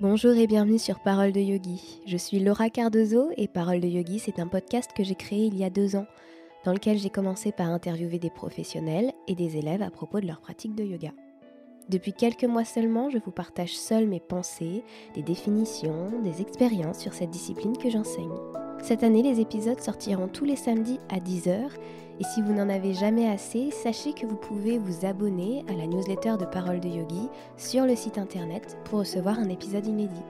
Bonjour et bienvenue sur Parole de Yogi. Je suis Laura Cardozo et Parole de Yogi, c'est un podcast que j'ai créé il y a deux ans, dans lequel j'ai commencé par interviewer des professionnels et des élèves à propos de leur pratique de yoga. Depuis quelques mois seulement, je vous partage seul mes pensées, des définitions, des expériences sur cette discipline que j'enseigne. Cette année, les épisodes sortiront tous les samedis à 10h et si vous n'en avez jamais assez, sachez que vous pouvez vous abonner à la newsletter de Parole de Yogi sur le site internet pour recevoir un épisode inédit.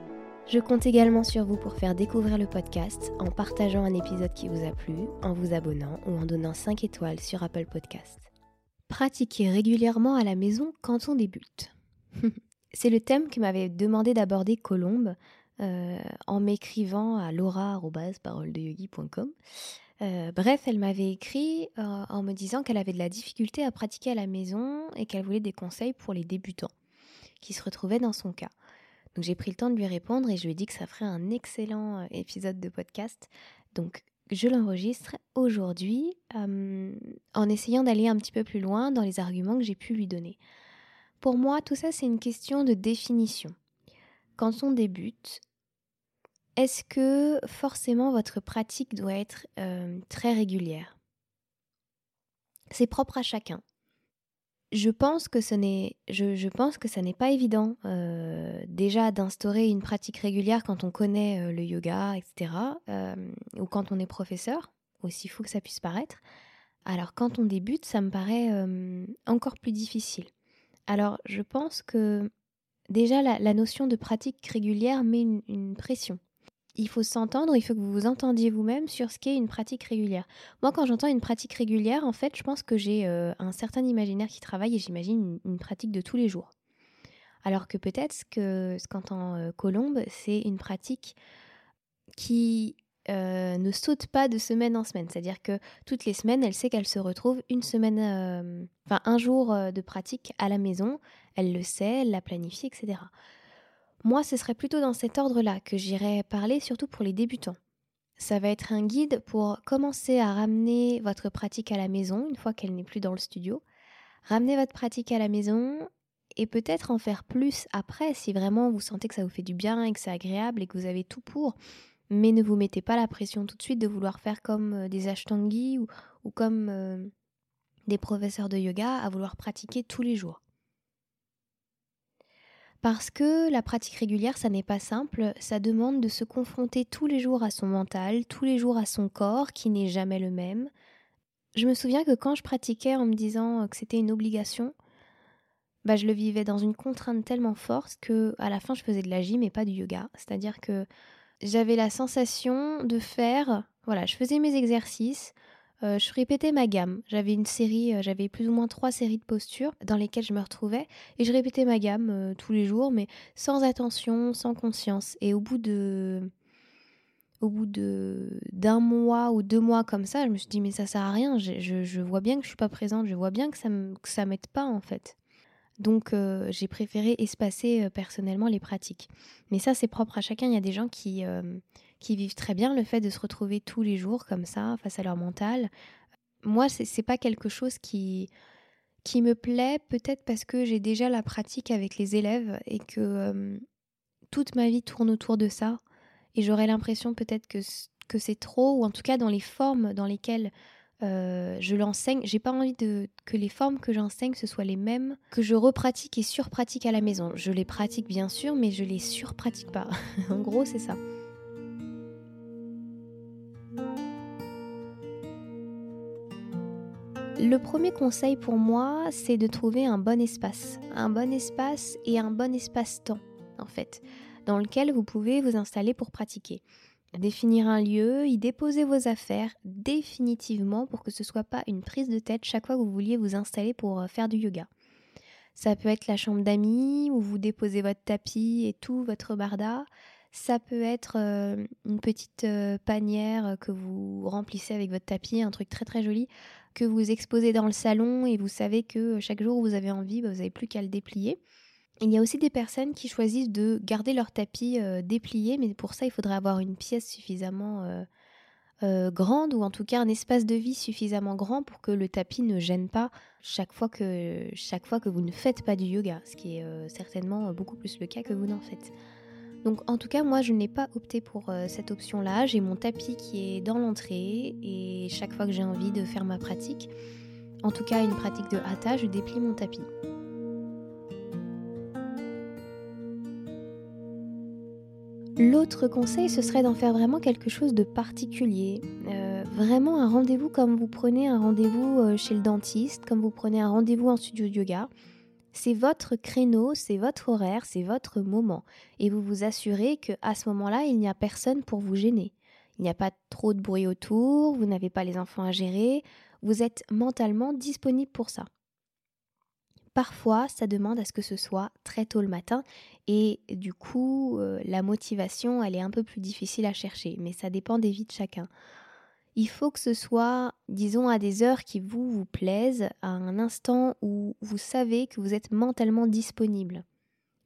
Je compte également sur vous pour faire découvrir le podcast en partageant un épisode qui vous a plu, en vous abonnant ou en donnant 5 étoiles sur Apple Podcast. Pratiquer régulièrement à la maison quand on débute. C'est le thème que m'avait demandé d'aborder Colombe euh, en m'écrivant à laura.paroledeyogi.com. Euh, bref, elle m'avait écrit euh, en me disant qu'elle avait de la difficulté à pratiquer à la maison et qu'elle voulait des conseils pour les débutants qui se retrouvaient dans son cas. Donc j'ai pris le temps de lui répondre et je lui ai dit que ça ferait un excellent euh, épisode de podcast. Donc je l'enregistre aujourd'hui en essayant d'aller un petit peu plus loin dans les arguments que j'ai pu lui donner. Pour moi, tout ça c'est une question de définition. Quand on débute, est-ce que forcément votre pratique doit être euh, très régulière? C'est propre à chacun. Je pense que ce n'est, ça n'est pas évident euh, déjà d'instaurer une pratique régulière quand on connaît euh, le yoga, etc. ou quand on est professeur, aussi fou que ça puisse paraître. Alors quand on débute, ça me paraît encore plus difficile. Alors je pense que déjà la, notion de pratique régulière met une pression il faut s'entendre, il faut que vous vous entendiez vous-même sur ce qu'est une pratique régulière. Moi, quand j'entends une pratique régulière, en fait, je pense que j'ai euh, un certain imaginaire qui travaille et j'imagine une, pratique de tous les jours. Alors que peut-être ce que ce qu'entend euh, Colombe, c'est une pratique qui euh, ne saute pas de semaine en semaine. C'est-à-dire que toutes les semaines, elle sait qu'elle se retrouve une semaine, enfin un jour de pratique à la maison. Elle le sait, elle la planifie, etc. Moi, ce serait plutôt dans cet ordre-là que j'irais parler, surtout pour les débutants. Ça va être un guide pour commencer à ramener votre pratique à la maison une fois qu'elle n'est plus dans le studio. Ramener votre pratique à la maison et peut-être en faire plus après si vraiment vous sentez que ça vous fait du bien et que c'est agréable et que vous avez tout pour. Mais ne vous mettez pas la pression tout de suite de vouloir faire comme euh, des ashtangi ou, ou comme euh, des professeurs de yoga à vouloir pratiquer tous les jours. Parce que la pratique régulière, ça n'est pas simple, ça demande de se confronter tous les jours à son mental, tous les jours à son corps, qui n'est jamais le même. Je me souviens que quand je pratiquais en me disant que c'était une obligation, bah je le vivais dans une contrainte tellement forte que à la fin je faisais de la gym et pas du yoga. C'est-à-dire que j'avais la sensation de faire, voilà, je faisais mes exercices, euh, je répétais ma gamme. J'avais une série, euh, j'avais plus ou moins trois séries de postures dans lesquelles je me retrouvais et je répétais ma gamme euh, tous les jours, mais sans attention, sans conscience. Et au bout de, au bout de d'un mois ou deux mois comme ça, je me suis dit mais ça sert à rien. Je, vois bien que je suis pas présente, je vois bien que ça que ça m'aide pas en fait. Donc j'ai préféré espacer personnellement les pratiques. Mais ça c'est propre à chacun. Il y a des gens qui qui vivent très bien le fait de se retrouver tous les jours comme ça face à leur mental. Moi, c'est pas quelque chose qui qui me plaît, peut-être parce que j'ai déjà la pratique avec les élèves et que euh, toute ma vie tourne autour de ça. Et j'aurais l'impression peut-être que, que c'est trop, ou en tout cas dans les formes dans lesquelles euh, je l'enseigne. J'ai pas envie que les formes que j'enseigne ce soient les mêmes que je repratique et surpratique à la maison. Je les pratique bien sûr, mais je les surpratique pas. en gros, c'est ça. Le premier conseil pour moi, c'est de trouver un bon espace. Un bon espace et un bon espace-temps, en fait, dans lequel vous pouvez vous installer pour pratiquer. Définir un lieu, y déposer vos affaires définitivement pour que ce soit pas une prise de tête chaque fois que vous vouliez vous installer pour euh, faire du yoga. Ça peut être la chambre d'amis où vous déposez votre tapis et tout votre barda. Ça peut être euh, une petite euh, panière que vous remplissez avec votre tapis, un truc très très joli que vous exposez dans le salon et vous savez que chaque jour où vous avez envie, bah, vous n'avez plus qu'à le déplier. Il y a aussi des personnes qui choisissent de garder leur tapis euh, déplié, mais pour ça, il faudrait avoir une pièce suffisamment euh, euh, grande ou en tout cas un espace de vie suffisamment grand pour que le tapis ne gêne pas chaque fois que vous ne faites pas du yoga, ce qui est certainement beaucoup plus le cas que vous n'en faites. Donc en tout cas, moi, je n'ai pas opté pour euh, cette option-là. J'ai mon tapis qui est dans l'entrée et chaque fois que j'ai envie de faire ma pratique, en tout cas une pratique de hatha, je déplie mon tapis. L'autre conseil, ce serait d'en faire vraiment quelque chose de particulier. Euh, vraiment un rendez-vous comme vous prenez un rendez-vous euh, chez le dentiste, comme vous prenez un rendez-vous en studio de yoga. C'est votre créneau, c'est votre horaire, c'est votre moment. Et vous vous assurez qu'à ce moment-là, il n'y a personne pour vous gêner. Il n'y a pas trop de bruit autour, vous n'avez pas les enfants à gérer, vous êtes mentalement disponible pour ça. Parfois, ça demande à ce que ce soit très tôt le matin et du coup, euh, la motivation, elle est un peu plus difficile à chercher, mais ça dépend des vies de chacun. Il faut que ce soit, disons, à des heures qui vous, vous plaisent, à un instant où vous savez que vous êtes mentalement disponible.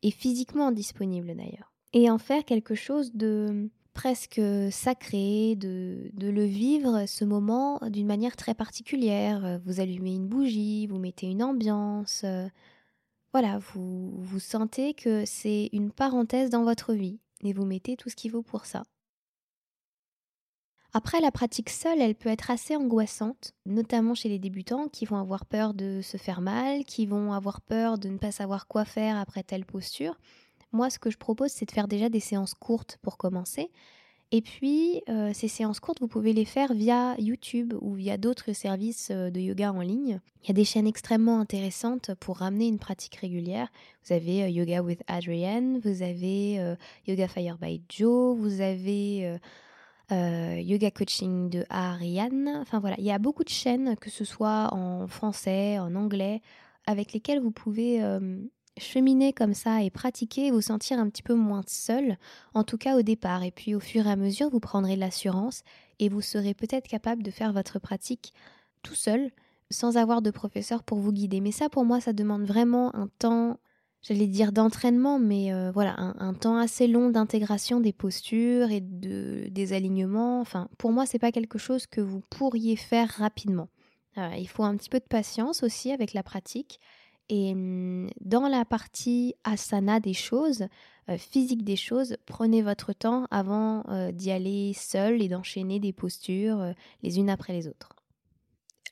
Et physiquement disponible d'ailleurs. Et en faire quelque chose de presque sacré, de, de le vivre ce moment d'une manière très particulière. Vous allumez une bougie, vous mettez une ambiance. Voilà, vous, vous sentez que c'est une parenthèse dans votre vie et vous mettez tout ce qu'il vaut pour ça. Après, la pratique seule, elle peut être assez angoissante, notamment chez les débutants qui vont avoir peur de se faire mal, qui vont avoir peur de ne pas savoir quoi faire après telle posture. Moi, ce que je propose, c'est de faire déjà des séances courtes pour commencer. Et puis, euh, ces séances courtes, vous pouvez les faire via YouTube ou via d'autres services euh, de yoga en ligne. Il y a des chaînes extrêmement intéressantes pour ramener une pratique régulière. Vous avez euh, Yoga with Adrienne, vous avez Yoga Fire by Joe, vous avez euh, yoga coaching de Ariane. Enfin voilà, il y a beaucoup de chaînes, que ce soit en français, en anglais, avec lesquelles vous pouvez euh, cheminer comme ça et pratiquer, vous sentir un petit peu moins seul, en tout cas au départ. Et puis au fur et à mesure, vous prendrez l'assurance et vous serez peut-être capable de faire votre pratique tout seul, sans avoir de professeur pour vous guider. Mais ça, pour moi, ça demande vraiment un temps j'allais dire d'entraînement, mais euh, voilà, un, temps assez long d'intégration des postures et de, des alignements. Enfin, pour moi, c'est pas quelque chose que vous pourriez faire rapidement. Euh, il faut un petit peu de patience aussi avec la pratique. Et hum, dans la partie asana des choses, euh, physique des choses, prenez votre temps avant d'y aller seul et d'enchaîner des postures les unes après les autres.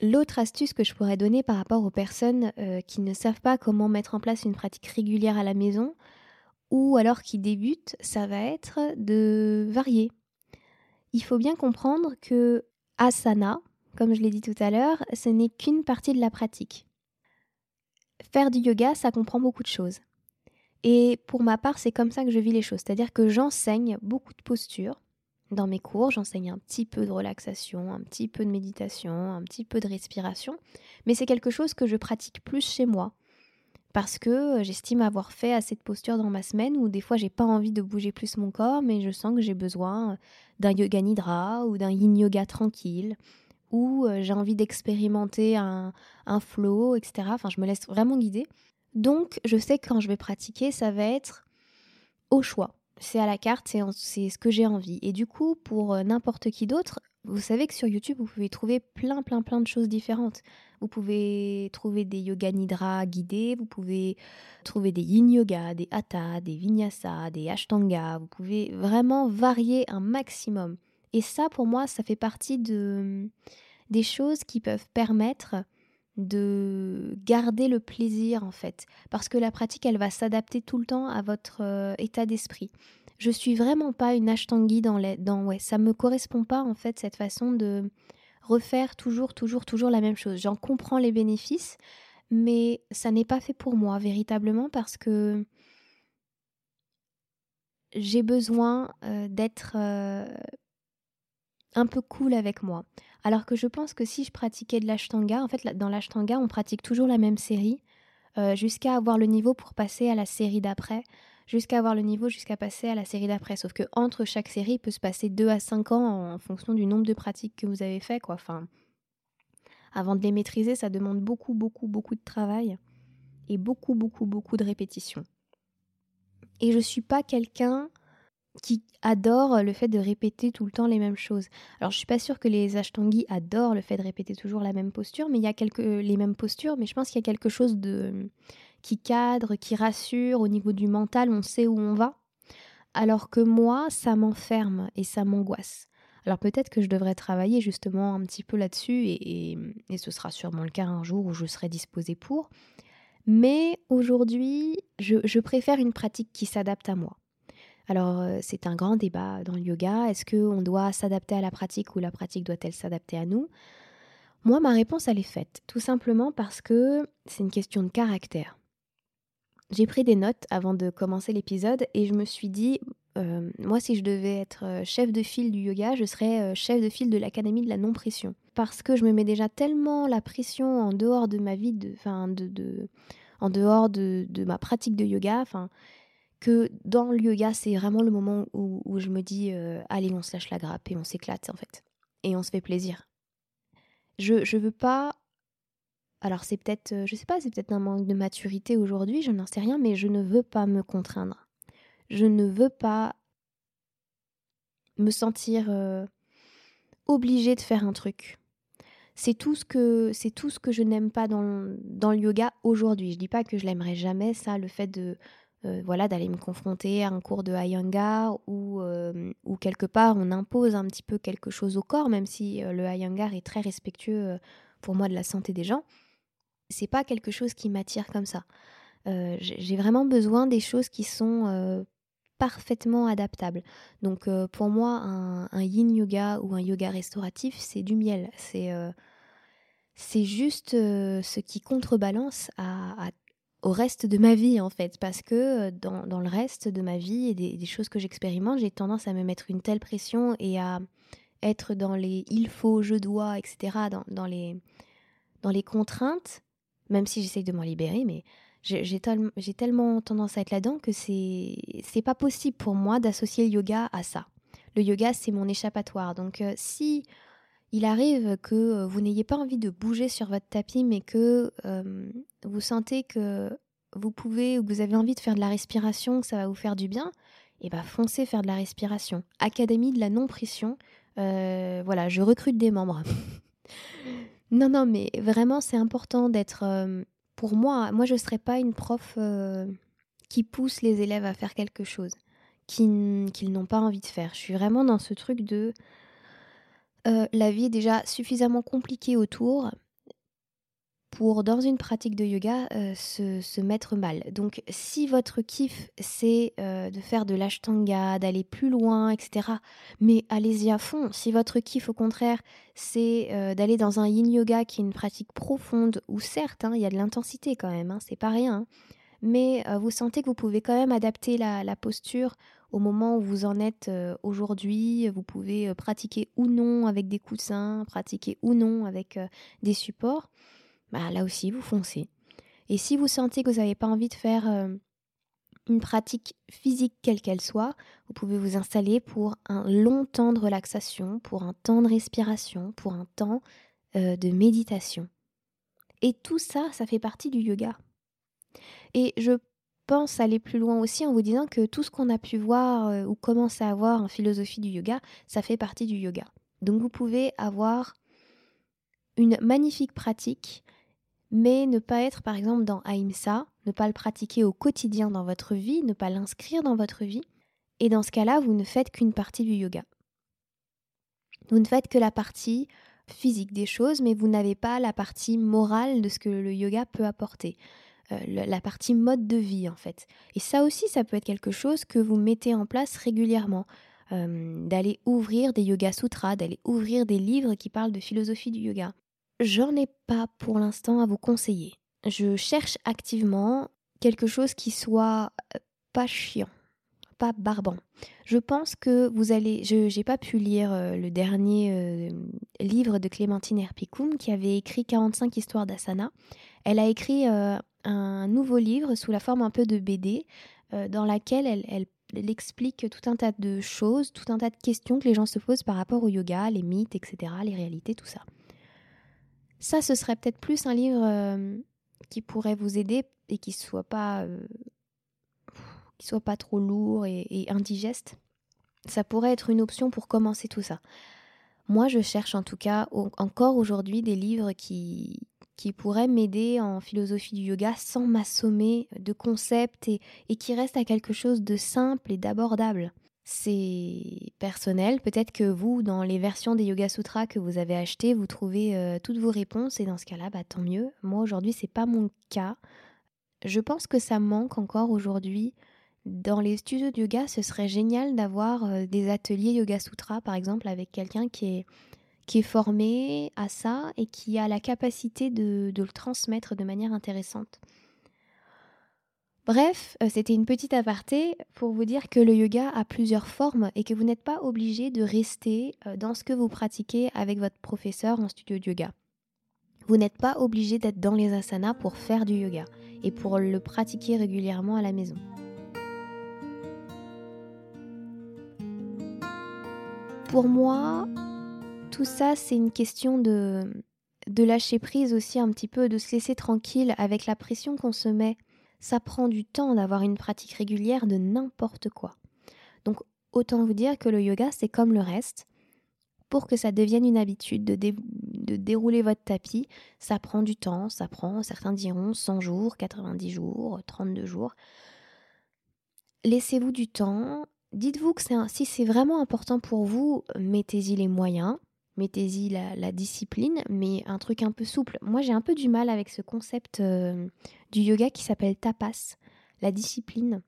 L'autre astuce que je pourrais donner par rapport aux personnes euh, qui ne savent pas comment mettre en place une pratique régulière à la maison ou alors qui débutent, ça va être de varier. Il faut bien comprendre que asana, comme je l'ai dit tout à l'heure, ce n'est qu'une partie de la pratique. Faire du yoga, ça comprend beaucoup de choses. Et pour ma part, c'est comme ça que je vis les choses. C'est-à-dire que j'enseigne beaucoup de postures, dans mes cours, j'enseigne un petit peu de relaxation, un petit peu de méditation, un petit peu de respiration, mais c'est quelque chose que je pratique plus chez moi parce que euh, j'estime avoir fait assez de postures dans ma semaine où des fois j'ai pas envie de bouger plus mon corps, mais je sens que j'ai besoin euh, d'un yoga nidra ou d'un yin yoga tranquille ou euh, j'ai envie d'expérimenter un, un flow, etc. Enfin, je me laisse vraiment guider. Donc, je sais que quand je vais pratiquer, ça va être au choix c'est à la carte, c'est ce que j'ai envie. Et du coup, pour euh, n'importe qui d'autre, vous savez que sur YouTube, vous pouvez trouver plein, plein, plein de choses différentes. Vous pouvez trouver des yoga nidra guidés, vous pouvez trouver des yin yoga, des hatha, des vinyasa, des ashtanga. Vous pouvez vraiment varier un maximum. Et ça, pour moi, ça fait partie de, des choses qui peuvent permettre de garder le plaisir en fait parce que la pratique elle va s'adapter tout le temps à votre euh, état d'esprit. Je suis vraiment pas une ashtangi dans les dans ouais, ça me correspond pas en fait cette façon de refaire toujours toujours toujours la même chose. J'en comprends les bénéfices mais ça n'est pas fait pour moi véritablement parce que j'ai besoin euh, d'être euh, un peu cool avec moi. Alors que je pense que si je pratiquais de l'ashtanga, en fait dans l'ashtanga on pratique toujours la même série euh, jusqu'à avoir le niveau pour passer à la série d'après, jusqu'à avoir le niveau jusqu'à passer à la série d'après. Sauf que entre chaque série il peut se passer 2 à 5 ans en fonction du nombre de pratiques que vous avez fait quoi. Enfin, avant de les maîtriser ça demande beaucoup beaucoup beaucoup de travail et beaucoup beaucoup beaucoup de répétitions. Et je suis pas quelqu'un qui adorent le fait de répéter tout le temps les mêmes choses. Alors je suis pas sûre que les ashtangi adorent le fait de répéter toujours la même posture, mais il y a quelques les mêmes postures, mais je pense qu'il y a quelque chose de qui cadre, qui rassure au niveau du mental, on sait où on va. alors que moi, ça m'enferme et ça m'angoisse. Alors peut-être que je devrais travailler justement un petit peu là-dessus et, ce sera sûrement le cas un jour où je serai disposée pour. Mais aujourd'hui, je, préfère une pratique qui s'adapte à moi. Alors euh, c'est un grand débat dans le yoga. Est-ce qu'on doit s'adapter à la pratique ou la pratique doit-elle s'adapter à nous? Moi, ma réponse, elle est faite. Tout simplement parce que c'est une question de caractère. J'ai pris des notes avant de commencer l'épisode et je me suis dit, euh, moi, si je devais être euh, chef de file du yoga, je serais chef de file de l'académie de la non-pression. Parce que je me mets déjà tellement la pression en dehors de ma vie, de, de, en dehors de, ma pratique de yoga, que dans le yoga, c'est vraiment le moment où, je me dis, allez, on se lâche la grappe et on s'éclate, en fait. Et on se fait plaisir. Je ne veux pas alors c'est peut-être, je sais pas, c'est peut-être un manque de maturité aujourd'hui, je n'en sais rien, mais je ne veux pas me contraindre je ne veux pas me sentir euh, obligée de faire un truc. C'est tout ce que c'est tout ce que je n'aime pas dans, le yoga aujourd'hui. Je dis pas que je l'aimerais jamais ça, le fait de euh, voilà d'aller me confronter à un cours de Iyengar ou euh, quelque part on impose un petit peu quelque chose au corps, même si le Iyengar est très respectueux pour moi de la santé des gens. C'est pas quelque chose qui m'attire comme ça. j'ai vraiment besoin des choses qui sont parfaitement adaptable. Donc euh, pour moi, un, yin yoga ou un yoga restauratif, c'est du miel. C'est euh, juste euh, ce qui contrebalance à, au reste de ma vie en fait. Parce que dans, dans le reste de ma vie et des, choses que j'expérimente, j'ai tendance à me mettre une telle pression et à être dans les il faut, je dois, etc. Dans, dans les, dans les contraintes, même si j'essaye de m'en libérer, mais j'ai tellement tendance à être là-dedans que c'est pas possible pour moi d'associer le yoga à ça. Le yoga, c'est mon échappatoire. Donc, euh, si il arrive que euh, vous n'ayez pas envie de bouger sur votre tapis, mais que euh, vous sentez que vous pouvez ou que vous avez envie de faire de la respiration, que ça va vous faire du bien, et eh ben foncez faire de la respiration. Académie de la non-pression. voilà, je recrute des membres. non, non, mais vraiment, c'est important d'être pour moi, moi je ne serais pas une prof euh, qui pousse les élèves à faire quelque chose qu'ils n'ont pas envie de faire. Je suis vraiment dans ce truc de euh, la vie est déjà suffisamment compliquée autour pour, dans une pratique de yoga, euh, se, mettre mal. Donc, si votre kiff, c'est euh, de faire de l'ashtanga, d'aller plus loin, etc., mais allez-y à fond. Si votre kiff, au contraire, c'est d'aller dans un yin yoga qui est une pratique profonde, où certes, hein, il y a de l'intensité quand même, hein, c'est pas rien, hein, mais vous sentez que vous pouvez quand même adapter la posture au moment où vous en êtes aujourd'hui, vous pouvez pratiquer ou non avec des coussins, pratiquer ou non avec des supports bah, là aussi, vous foncez. Et si vous sentez que vous n'avez pas envie de faire euh, une pratique physique quelle qu'elle soit, vous pouvez vous installer pour un long temps de relaxation, pour un temps de respiration, pour un temps euh, de méditation. Et tout ça, ça fait partie du yoga. Et je pense aller plus loin aussi en vous disant que tout ce qu'on a pu voir euh, ou commencer à voir en philosophie du yoga, ça fait partie du yoga. Donc vous pouvez avoir une magnifique pratique mais ne pas être par exemple dans Ahimsa, ne pas le pratiquer au quotidien dans votre vie, ne pas l'inscrire dans votre vie, et dans ce cas-là, vous ne faites qu'une partie du yoga. Vous ne faites que la partie physique des choses, mais vous n'avez pas la partie morale de ce que le yoga peut apporter. Euh, la partie mode de vie en fait. Et ça aussi, ça peut être quelque chose que vous mettez en place régulièrement. Euh, d'aller ouvrir des yoga sutras, d'aller ouvrir des livres qui parlent de philosophie du yoga. J'en ai pas pour l'instant à vous conseiller. Je cherche activement quelque chose qui soit euh, pas chiant, pas barbant. Je pense que vous allez. Je n'ai pas pu lire le dernier livre de Clémentine Herpicoum qui avait écrit 45 histoires d'asana. Elle a écrit un nouveau livre sous la forme un peu de BD dans laquelle elle, elle explique tout un tas de choses, tout un tas de questions que les gens se posent par rapport au yoga, les mythes, etc., les réalités, tout ça. Ça, ce serait peut-être plus un livre euh, qui pourrait vous aider et qui soit pas, euh, qui soit pas trop lourd et, indigeste. Ça pourrait être une option pour commencer tout ça. Moi, je cherche en tout cas encore aujourd'hui des livres qui, qui pourrait m'aider en philosophie du yoga sans m'assommer de concepts et, qui reste à quelque chose de simple et d'abordable. C'est personnel, peut-être que vous, dans les versions des Yoga Sutras que vous avez achetées, vous trouvez euh, toutes vos réponses et dans ce cas-là, bah, tant mieux. Moi aujourd'hui, c'est pas mon cas. Je pense que ça manque encore aujourd'hui. Dans les studios de yoga, ce serait génial d'avoir euh, des ateliers Yoga Sutra, par exemple, avec quelqu'un qui est qui est formé à ça et qui a la capacité de, le transmettre de manière intéressante. Bref, euh, c'était une petite aparté pour vous dire que le yoga a plusieurs formes et que vous n'êtes pas obligé de rester euh, dans ce que vous pratiquez avec votre professeur en studio de yoga. Vous n'êtes pas obligé d'être dans les asanas pour faire du yoga et pour le pratiquer régulièrement à la maison. Pour moi, tout ça, c'est une question de, lâcher prise aussi un petit peu, de se laisser tranquille avec la pression qu'on se met. Ça prend du temps d'avoir une pratique régulière de n'importe quoi. Donc autant vous dire que le yoga, c'est comme le reste. Pour que ça devienne une habitude de, de dérouler votre tapis, ça prend du temps, ça prend, certains diront 100 jours, 90 jours, 32 jours. Laissez-vous du temps. Dites-vous que si c'est vraiment important pour vous, mettez-y les moyens mettez-y la, discipline, mais un truc un peu souple. Moi, j'ai un peu du mal avec ce concept euh, du yoga qui s'appelle tapas, la discipline,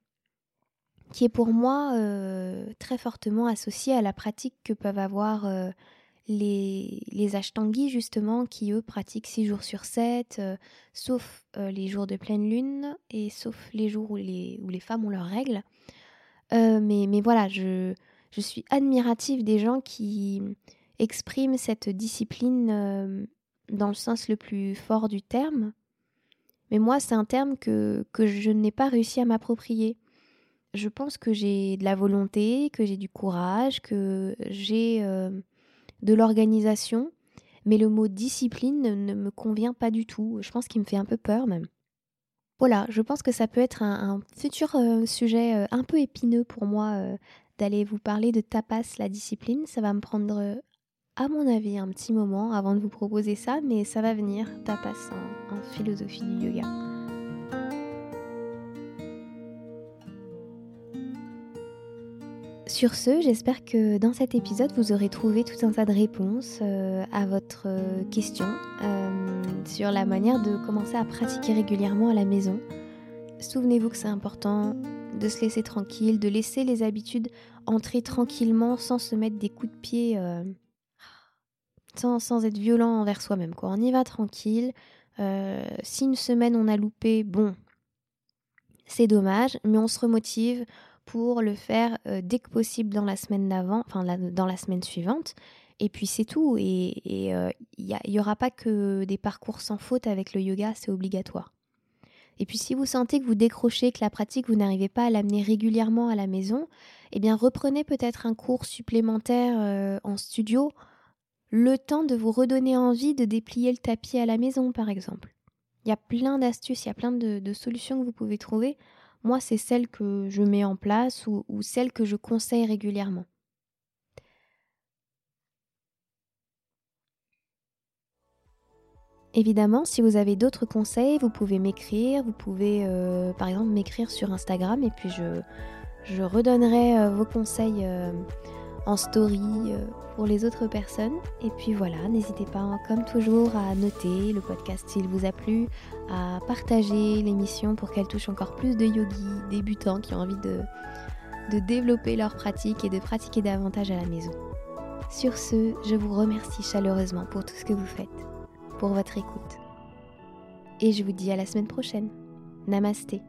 qui est pour moi euh, très fortement associée à la pratique que peuvent avoir euh, les, les ashtangis, justement, qui eux pratiquent 6 jours sur 7, sauf les jours de pleine lune et sauf les jours où les, où les femmes ont leurs règles. mais, mais voilà, je, je suis admirative des gens qui exprime cette discipline euh, dans le sens le plus fort du terme. Mais moi, c'est un terme que, que je n'ai pas réussi à m'approprier. Je pense que j'ai de la volonté, que j'ai du courage, que j'ai euh, de l'organisation, mais le mot discipline ne me convient pas du tout. Je pense qu'il me fait un peu peur même. Voilà, je pense que ça peut être un, futur euh, sujet un peu épineux pour moi d'aller vous parler de tapas, la discipline. Ça va me prendre à mon avis, un petit moment avant de vous proposer ça, mais ça va venir, tapas en, en philosophie du yoga. Sur ce, j'espère que dans cet épisode, vous aurez trouvé tout un tas de réponses euh, à votre euh, question euh, sur la manière de commencer à pratiquer régulièrement à la maison. Souvenez-vous que c'est important de se laisser tranquille, de laisser les habitudes entrer tranquillement sans se mettre des coups de pied sans, être violent envers soi-même. On y va tranquille. Euh, si une semaine on a loupé, bon, c'est dommage, mais on se remotive pour le faire euh, dès que possible dans la semaine d'avant, enfin dans la semaine suivante. Et puis c'est tout. Et il n'y y, aura pas que des parcours sans faute avec le yoga, c'est obligatoire. Et puis si vous sentez que vous décrochez, que la pratique, vous n'arrivez pas à l'amener régulièrement à la maison, eh bien reprenez peut-être un cours supplémentaire euh, en studio le temps de vous redonner envie de déplier le tapis à la maison, par exemple. Il y a plein d'astuces, il y a plein de, solutions que vous pouvez trouver. Moi, c'est celle que je mets en place ou, celle que je conseille régulièrement. Évidemment, si vous avez d'autres conseils, vous pouvez m'écrire, vous pouvez euh, par exemple m'écrire sur Instagram et puis je, je redonnerai euh, vos conseils euh, en story euh, pour les autres personnes. Et puis voilà, n'hésitez pas comme toujours à noter le podcast s'il vous a plu, à partager l'émission pour qu'elle touche encore plus de yogis débutants qui ont envie de, de développer leur pratique et de pratiquer davantage à la maison. Sur ce, je vous remercie chaleureusement pour tout ce que vous faites, pour votre écoute. Et je vous dis à la semaine prochaine. Namasté.